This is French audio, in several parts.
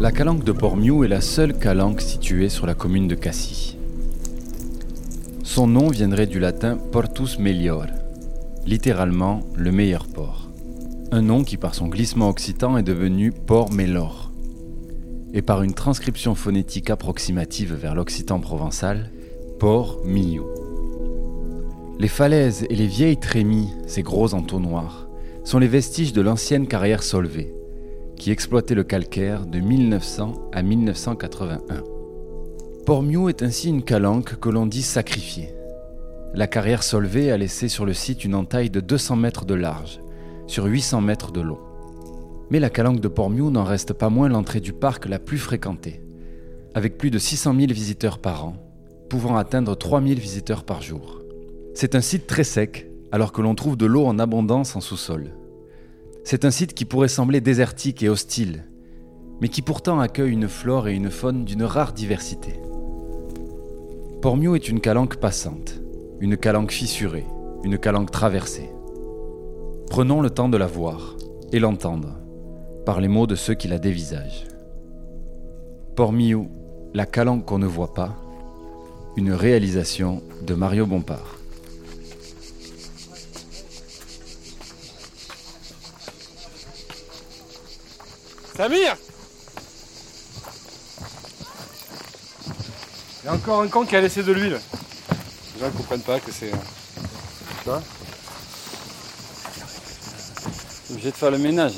La calanque de Pormiou est la seule calanque située sur la commune de Cassis. Son nom viendrait du latin Portus Melior, littéralement le meilleur port. Un nom qui par son glissement occitan est devenu Port Melor. Et par une transcription phonétique approximative vers l'occitan provençal, Port Miou. Les falaises et les vieilles trémies, ces gros entonnoirs, sont les vestiges de l'ancienne carrière Solvay, qui exploitait le calcaire de 1900 à 1981. Port Miou est ainsi une calanque que l'on dit sacrifiée. La carrière Solvay a laissé sur le site une entaille de 200 mètres de large, sur 800 mètres de long. Mais la calanque de Portmiou n'en reste pas moins l'entrée du parc la plus fréquentée, avec plus de 600 000 visiteurs par an, pouvant atteindre 3 000 visiteurs par jour. C'est un site très sec, alors que l'on trouve de l'eau en abondance en sous-sol. C'est un site qui pourrait sembler désertique et hostile, mais qui pourtant accueille une flore et une faune d'une rare diversité. Portmiou est une calanque passante, une calanque fissurée, une calanque traversée. Prenons le temps de la voir et l'entendre par les mots de ceux qui la dévisagent. Pormiou, la calanque qu'on ne voit pas, une réalisation de Mario Bompard. Samir Il y a encore un con qui a laissé de l'huile. Les gens ne comprennent pas que c'est. Tu vois obligé de faire le ménage.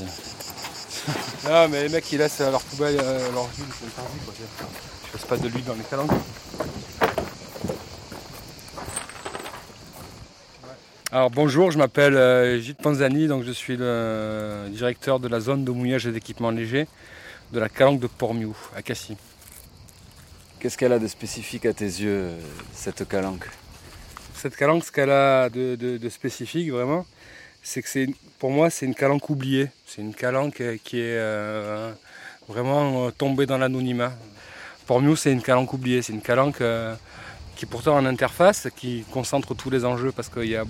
Non, mais les mecs ils laissent leur poubelle, euh, leur huile, c'est interdit quoi. Je laisse pas de l'huile dans les calanques. Alors bonjour, je m'appelle euh, Gilles Panzani, donc je suis le directeur de la zone de mouillage et d'équipement léger de la calanque de Pormiou à Cassis. Qu'est-ce qu'elle a de spécifique à tes yeux, cette calanque? Cette calanque, ce qu'elle a de, de- de spécifique vraiment, c'est que c'est pour moi c'est une calanque oubliée. C'est une calanque euh, qui est euh, vraiment euh, tombée dans l'anonymat. Pormiou c'est une calanque oubliée, c'est une calanque euh, qui est pourtant en interface, qui concentre tous les enjeux parce qu'il y a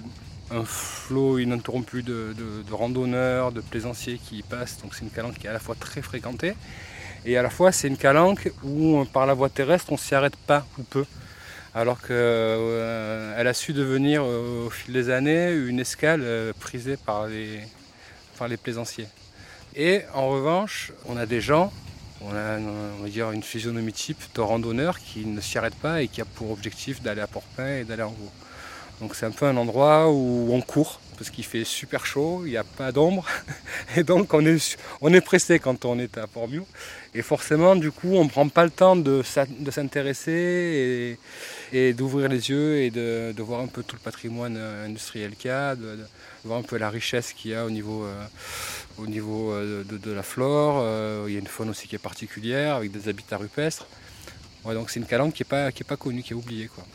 un flot ininterrompu de, randonneurs, de plaisanciers qui y passent. Donc c'est une calanque qui est à la fois très fréquentée et à la fois c'est une calanque où euh, par la voie terrestre on s'y arrête pas ou peu. Alors qu'elle a su devenir euh, au fil des années une escale euh, prisée par les, plaisanciers. Et en revanche, on a des gens, on a va dire une physionomie type de randonneurs qui ne s'y arrêtent pas et qui a pour objectif d'aller à Port-Pain et d'aller en haut. Donc c'est un peu un endroit où on court parce qu'il fait super chaud, il n'y a pas d'ombre et donc on est, on est pressé quand on est à Port-Miou. Et forcément, du coup, on ne prend pas le temps de s'intéresser et, d'ouvrir les yeux et de, voir un peu tout le patrimoine euh, industriel qu'il y a, de, voir un peu la richesse qu'il y a au niveau, euh, au niveau euh, de, la flore. Il y a une faune aussi qui est particulière avec des habitats rupestres. Donc c'est une calanque qui n'est pas, pas connue, qui est oubliée. Quoi.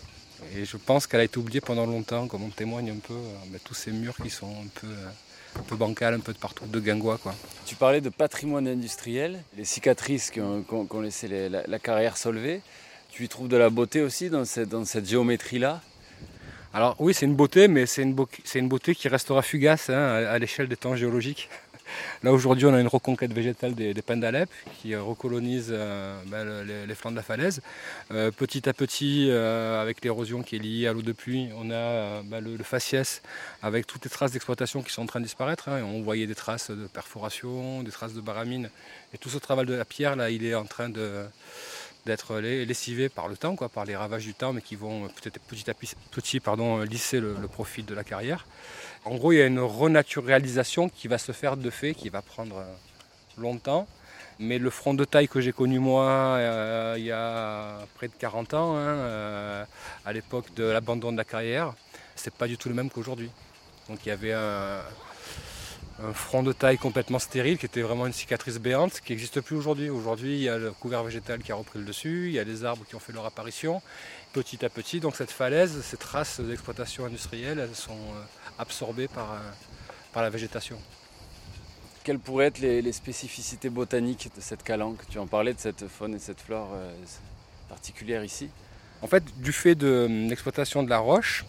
Et je pense qu'elle a été oubliée pendant longtemps, comme on témoigne un peu euh, tous ces murs qui sont un peu, euh, un peu bancals, un peu de partout, de guingois. Quoi. Tu parlais de patrimoine industriel, les cicatrices qu'ont qu'ont- qu'ont laissé les- la, la carrière Solvay. Tu y trouves de la beauté aussi dans cette, dans cette géométrie-là? Alors oui, c'est une beauté, mais c'est une, beauté qui restera fugace hein, à, à l'échelle des temps géologiques. Là aujourd'hui, on a une reconquête végétale des, des pins d'Alep qui euh, recolonise euh, ben, le- les, flancs de la falaise. Euh, petit à petit, euh, avec l'érosion qui est liée à l'eau de pluie, on a le, le faciès avec toutes les traces d'exploitation qui sont en train de disparaître. hein. On voyait des traces de perforation, des traces de baramine. Et tout ce travail de la pierre, là, il est en train de, d'être lessivés par le temps, quoi, par les ravages du temps, mais qui vont euh, peut-être petit à petit, pardon, euh, lisser le, le profil de la carrière. En gros, il y a une renaturalisation qui va se faire de fait, qui va prendre euh, longtemps. Mais le front de taille que j'ai connu moi il y a près de 40 ans, hein, à l'époque de l'abandon de la carrière, c'est pas du tout le même qu'aujourd'hui. Donc il y avait un, un front de taille complètement stérile qui était vraiment une cicatrice béante qui n'existe plus aujourd'hui. Aujourd'hui, il y a le couvert végétal qui a repris le dessus, il y a les arbres qui ont fait leur apparition petit à petit. Donc cette falaise, ces traces d'exploitation industrielle, elles sont euh, absorbées par, euh, par la végétation. Quelles pourraient être les, spécificités botaniques de cette calanque? Tu en parlais de cette faune et cette flore euh, particulière ici En fait, du fait de l'exploitation de la roche,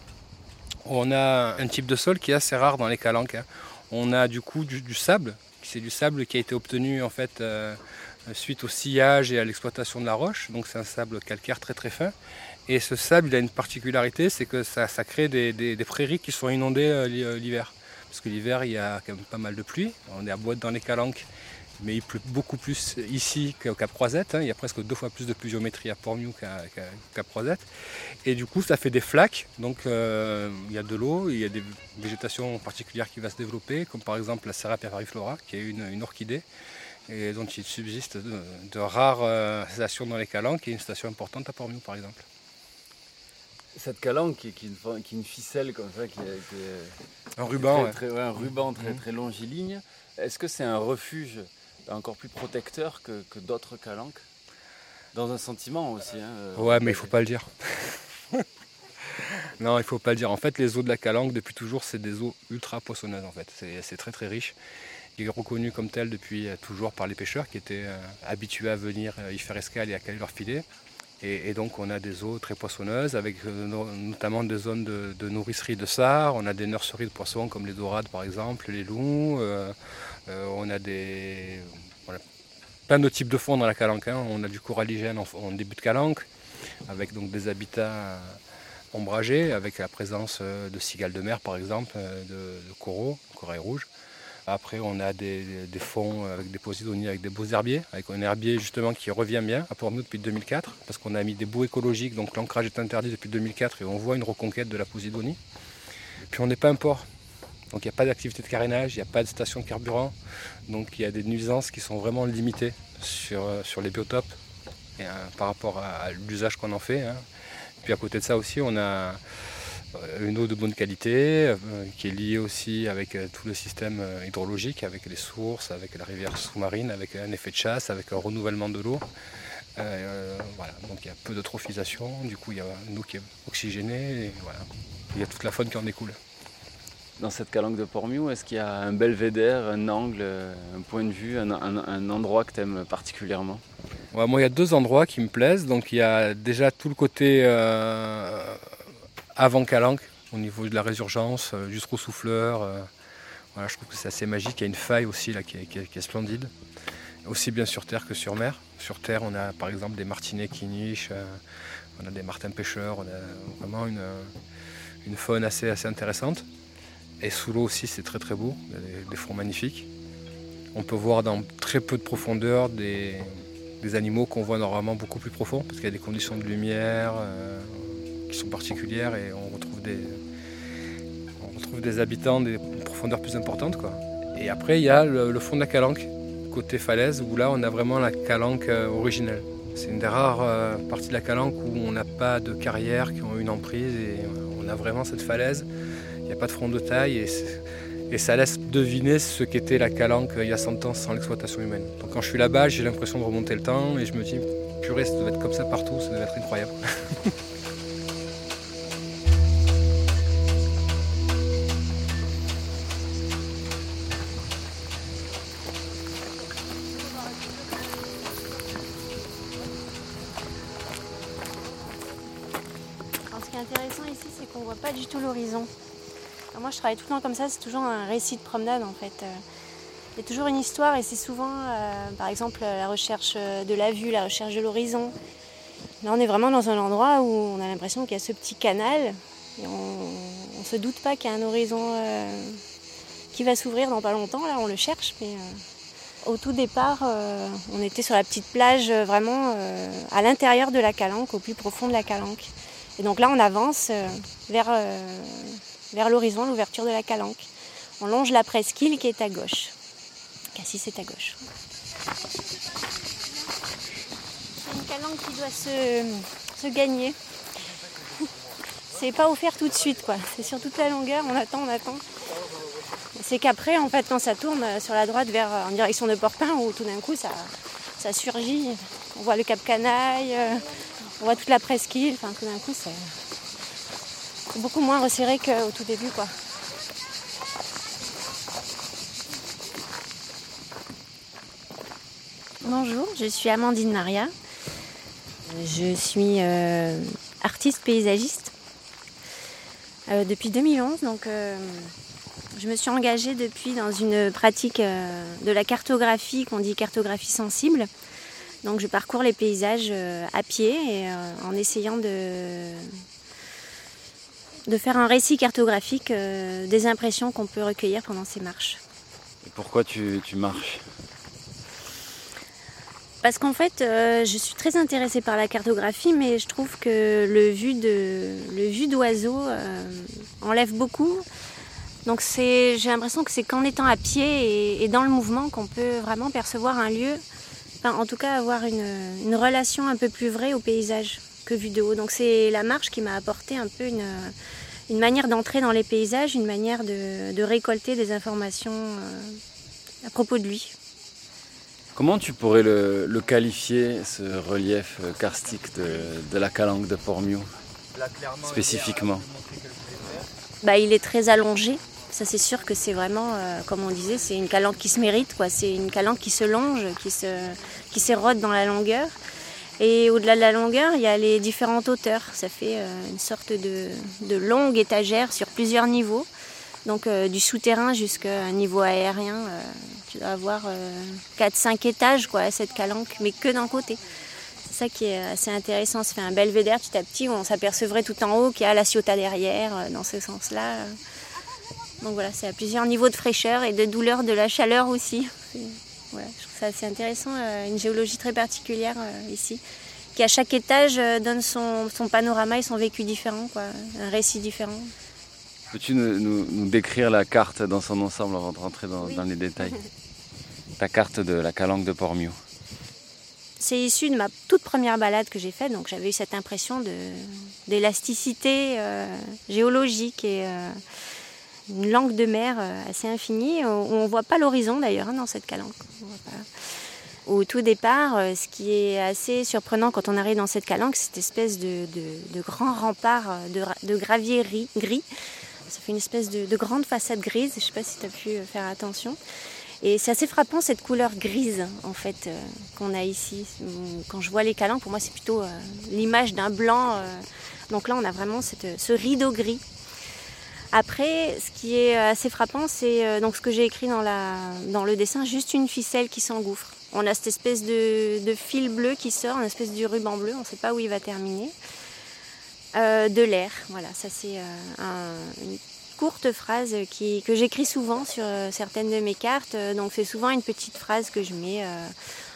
on a un type de sol qui est assez rare dans les calanques. Hein. On a du coup du, sable, c'est du sable qui a été obtenu en fait euh, suite au sillage et à l'exploitation de la roche. Donc c'est un sable calcaire très très fin. Et ce sable, a une particularité, c'est que ça, crée des, prairies qui sont inondées euh, euh, l'hiver. Parce que l'hiver, il y a quand même pas mal de pluie. On est à boîte dans les calanques mais il pleut beaucoup plus ici qu'au Cap Croisette. Hein. Il y a presque deux fois plus de pluviométrie à Port-Miou qu'à Cap Croisette. Et du coup, ça fait des flaques. Donc, euh, il y a de l'eau, il y a des végétations particulières qui vont se développer, comme par exemple la Serra periflora, qui est une, orchidée, et dont il subsiste de, rares euh, stations dans les calanques, qui est une station importante à Port-Miou, par exemple. Cette calanque qui, est une, ficelle comme ça, qui est, un ruban, très, un ruban très, mmh. très longiligne. Est-ce que c'est un refuge encore plus protecteur que, d'autres calanques. Dans un sentiment aussi. Hein, euh, ouais, mais il faut pas le dire. non, il faut pas le dire. En fait, les eaux de la calanque, depuis toujours, c'est des eaux ultra poissonneuses. En fait, c'est très très riche. Il est reconnu comme tel depuis euh, toujours par les pêcheurs qui étaient euh, habitués à venir y faire escale et à caler leur filet. Et, donc on a des eaux très poissonneuses avec notamment des zones de, nourricerie de sard, on a des nurseries de poissons comme les dorades par exemple, les loups, euh, on a des plein de types de fonds dans la calanque. Hein. On a du coralligène en, début de calanque, avec donc des habitats ombragés, avec la présence euh, de cigales de mer par exemple, euh, de, coraux, corail rouge. Après, on a des, fonds avec des posidonies, avec des beaux herbiers, avec un herbier justement qui revient bien à Port-Nous depuis 2004, parce qu'on a mis des bouts écologiques, donc l'ancrage est interdit depuis 2004 et on voit une reconquête de la posidonie. Puis on n'est pas un port, donc il n'y a pas d'activité de carénage, il n'y a pas de station de carburant. Donc il y a des nuisances qui sont vraiment limitées sur, euh, sur les biotopes et, euh, par rapport à, l'usage qu'on en fait. Hein. Puis à côté de ça aussi, on a une eau de bonne qualité qui est liée aussi avec tout le système hydrologique, avec les sources, avec la rivière sous-marine, avec un effet de chasse, avec un renouvellement de l'eau. voilà. Donc il y a peu d'eutrophisation, du coup il y a une eau qui est oxygénée, et voilà. il y a toute la faune qui en découle dans cette calanque de Pormiou Est-ce qu'il y a un belvédère, un angle, un point de vue, un, endroit que tu aimes particulièrement Moi, il y a deux endroits qui me plaisent. Donc, il y a déjà tout le côté euh, avant calanque, au niveau de la résurgence, euh, jusqu'au souffleur. Euh, voilà, je trouve que c'est assez magique. Il y a une faille aussi là, qui, est, splendide. Aussi bien sur terre que sur mer. Sur terre, on a par exemple des martinets qui nichent, on a des martins pêcheurs, on a vraiment une, une faune assez, assez intéressante. Et sous l'eau aussi, c'est très très beau, des, fonds magnifiques. On peut voir dans très peu de profondeur des, animaux qu'on voit normalement beaucoup plus profonds, parce qu'il y a des conditions de lumière euh, qui sont particulières et on retrouve des, on retrouve des habitants des profondeurs plus importantes. Quoi. Et après, il y a le, fond de la calanque, côté falaise, où là, on a vraiment la calanque euh, originelle. C'est une des rares euh, parties de la calanque où on n'a pas de carrières qui ont une emprise et on a vraiment cette falaise il n'y a pas de front de taille et, ça laisse deviner ce qu'était la calanque il y a 100 ans sans l'exploitation humaine. Donc quand je suis là-bas, j'ai l'impression de remonter le temps et je me dis, purée, ça devait être comme ça partout, ça devait être incroyable. tout le temps comme ça, c'est toujours un récit de promenade en fait. Euh, il y a toujours une histoire et c'est souvent, euh, par exemple, la recherche de la vue, la recherche de l'horizon. Là, on est vraiment dans un endroit où on a l'impression qu'il y a ce petit canal et on ne se doute pas qu'il y a un horizon euh, qui va s'ouvrir dans pas longtemps. Là, on le cherche, mais au tout départ, on était sur la petite plage vraiment à l'intérieur de la Calanque, au plus profond de la Calanque. Et donc là, on avance vers vers l'horizon, l'ouverture de la calanque. On longe la presqu'île qui est à gauche. Cassis est à gauche. C'est une calanque qui doit se, gagner. C'est pas offert tout de suite, quoi. C'est sur toute la longueur, on attend, on attend. c'est qu'après, en fait, quand ça tourne sur la droite vers, en direction de Porpin, où tout d'un coup ça, ça surgit, on voit le Cap Canaille, on voit toute la presqu'île, enfin tout d'un coup c'est beaucoup moins resserré qu'au tout début quoi. Bonjour, je suis Amandine Maria. Je suis euh, artiste paysagiste euh, depuis 2011. Donc, euh, je me suis engagée depuis dans une pratique de la cartographie qu'on dit cartographie sensible. Donc, je parcours les paysages à pied et en essayant de, de faire un récit cartographique des impressions qu'on peut recueillir pendant ces marches. Et pourquoi tu marches? Parce qu'en fait, euh, je suis très intéressée par la cartographie, mais je trouve que le vu de le vu d'oiseau euh, enlève beaucoup. Donc j'ai l'impression que c'est qu'en étant à pied et, dans le mouvement qu'on peut vraiment percevoir un lieu, en tout cas avoir une, relation un peu plus vraie au paysage que vu de haut. Donc c'est la marche qui m'a apporté un peu une, manière d'entrer dans les paysages, une manière de, récolter des informations euh, à propos de lui. Comment tu pourrais le, qualifier, ce relief karstique de, la calanque de Pormio, spécifiquement? Bah, Il est très allongé. Ça, c'est sûr que c'est vraiment, euh, comme on disait, c'est une calanque qui se mérite. C'est une calanque qui se longe, qui, se, qui s'érode dans la longueur. Et au-delà de la longueur, il y a les différentes hauteurs. Ça fait euh, une sorte de, longue étagère sur plusieurs niveaux. Donc euh, du souterrain jusqu'à un niveau aérien tu dois avoir 4-5 euh, étages quoi, à cette calanque, mais que d'un côté. C'est ça qui est assez intéressant. Ça fait un belvédère petit à petit où on s'apercevrait tout en haut qu'il y a la Ciotat derrière, euh, dans ce sens-là. Donc voilà, c'est à plusieurs niveaux de fraîcheur et de douleur de la chaleur aussi. Voilà, je trouve ça assez intéressant, euh, une géologie très particulière ici, qui à chaque étage donne son, panorama et son vécu différent, quoi, un récit différent. Peux-tu nous, décrire la carte dans son ensemble avant de rentrer dans, les détails? Ta carte de la calanque de Pormio. C'est issu de ma toute première balade que j'ai faite, donc j'avais eu cette impression d'élasticité euh, géologique et euh, une langue de mer euh, assez infinie, où on ne voit pas l'horizon d'ailleurs hein, dans cette calanque. Au tout départ, ce qui est assez surprenant quand on arrive dans cette calanque, c'est cette espèce de, grand rempart de, de gravier gris ça fait une espèce de, grande façade grise. Je ne sais pas si tu as pu euh, faire attention. Et c'est assez frappant cette couleur grise en fait euh, qu'on a ici. Quand je vois les calanques, pour moi c'est plutôt euh, l'image d'un blanc. donc là on a vraiment ce rideau gris. Après, ce qui est assez frappant, c'est donc ce que j'ai écrit dans, le dessin, juste une ficelle qui s'engouffre. On a cette espèce de, fil bleu qui sort, une espèce de ruban bleu, on ne sait pas où il va terminer. Euh, de l'air. Voilà, ça c'est euh, une courte phrase que j'écris souvent sur euh, certaines de mes cartes. Donc c'est souvent une petite phrase que je mets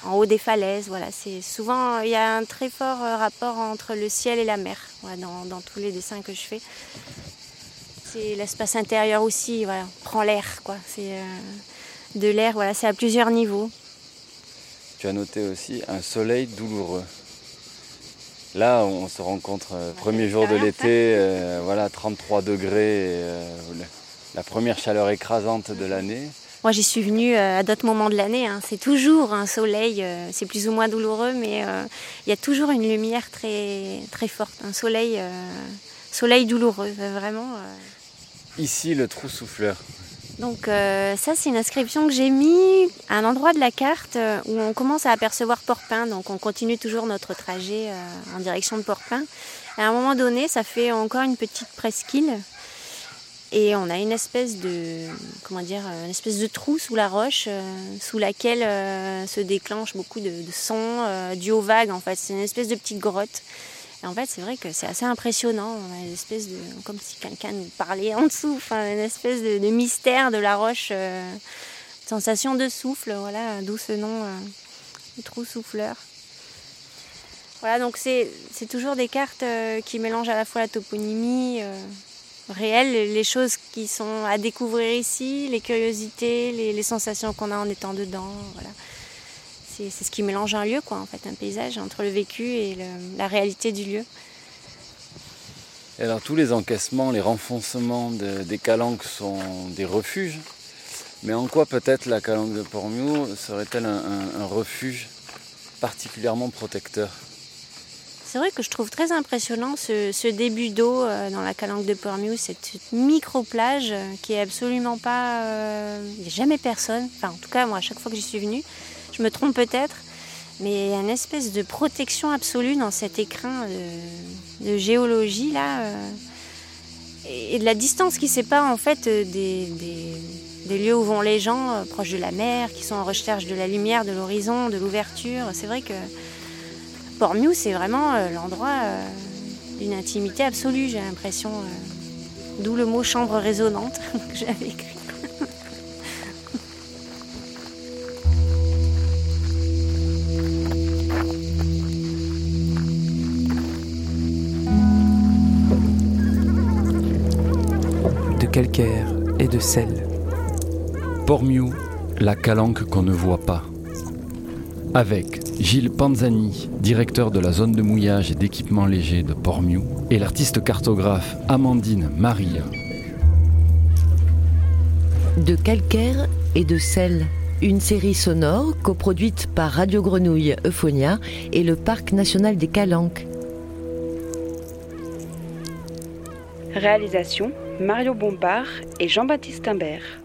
en haut des falaises. Voilà, c'est souvent il y a un très fort rapport entre le ciel et la mer dans, tous les dessins que je fais. C'est l'espace intérieur aussi. Voilà, prend l'air quoi. C'est de l'air. Voilà, c'est à plusieurs niveaux. Tu as noté aussi un soleil douloureux. Là, on se rencontre euh, premier jour de l'été, euh, voilà, 33 degrés, euh, la première chaleur écrasante de l'année. Moi, j'y suis venue à d'autres moments de l'année. Hein. C'est toujours un soleil, c'est plus ou moins douloureux, mais il y a toujours une lumière très, très forte, un soleil, soleil douloureux, vraiment. Ici, le trou souffleur. Donc euh, ça c'est une inscription que j'ai mis à un endroit de la carte euh, où on commence à apercevoir Porpin. Donc on continue toujours notre trajet euh, en direction de Porpin. À un moment donné, ça fait encore une petite presqu'île et on a une espèce de comment dire une espèce de trou sous la roche sous laquelle se déclenchent beaucoup de, de sons du haut vague en fait. C'est une espèce de petite grotte. En fait, c'est vrai que c'est assez impressionnant. Une espèce comme si quelqu'un nous parlait en dessous, enfin, une espèce de, mystère de la roche, euh, sensation de souffle, voilà, d'où ce nom, euh, trou souffleur. Voilà, donc c'est toujours des cartes euh, qui mélangent à la fois la toponymie réelle, les choses qui sont à découvrir ici, les curiosités, les, sensations qu'on a en étant dedans. C'est ce qui mélange un lieu, quoi, en fait, un paysage entre le vécu et la réalité du lieu. alors tous les encaissements, les renfoncements des calanques sont des refuges. Mais en quoi peut-être la calanque de Pormiou serait-elle un, refuge particulièrement protecteur? C'est vrai que je trouve très impressionnant ce, début d'eau euh, dans la calanque de Pormiou, cette micro-plage euh, qui est absolument pas. Euh, il n'y a jamais personne. Enfin, en tout cas, moi, à chaque fois que j'y suis venue, me trompe peut-être, mais il y a une espèce de protection absolue dans cet écrin de, géologie là. et de la distance qui sépare en fait des, des lieux où vont les gens proches de la mer, qui sont en recherche de la lumière, de l'horizon, de l'ouverture. C'est vrai que Port-Miou, c'est vraiment euh, l'endroit euh, d'une intimité absolue, j'ai l'impression. Euh, d'où le mot chambre résonante que j'avais écrit. Sel. Port-Miou, la calanque qu'on ne voit pas. Avec Gilles Panzani, directeur de la zone de mouillage et d'équipement léger de Pormiou, et l'artiste cartographe Amandine Maria. De calcaire et de sel, une série sonore coproduite par Radio Grenouille Euphonia et le Parc national des Calanques. Réalisation Mario Bompard et Jean-Baptiste Imbert.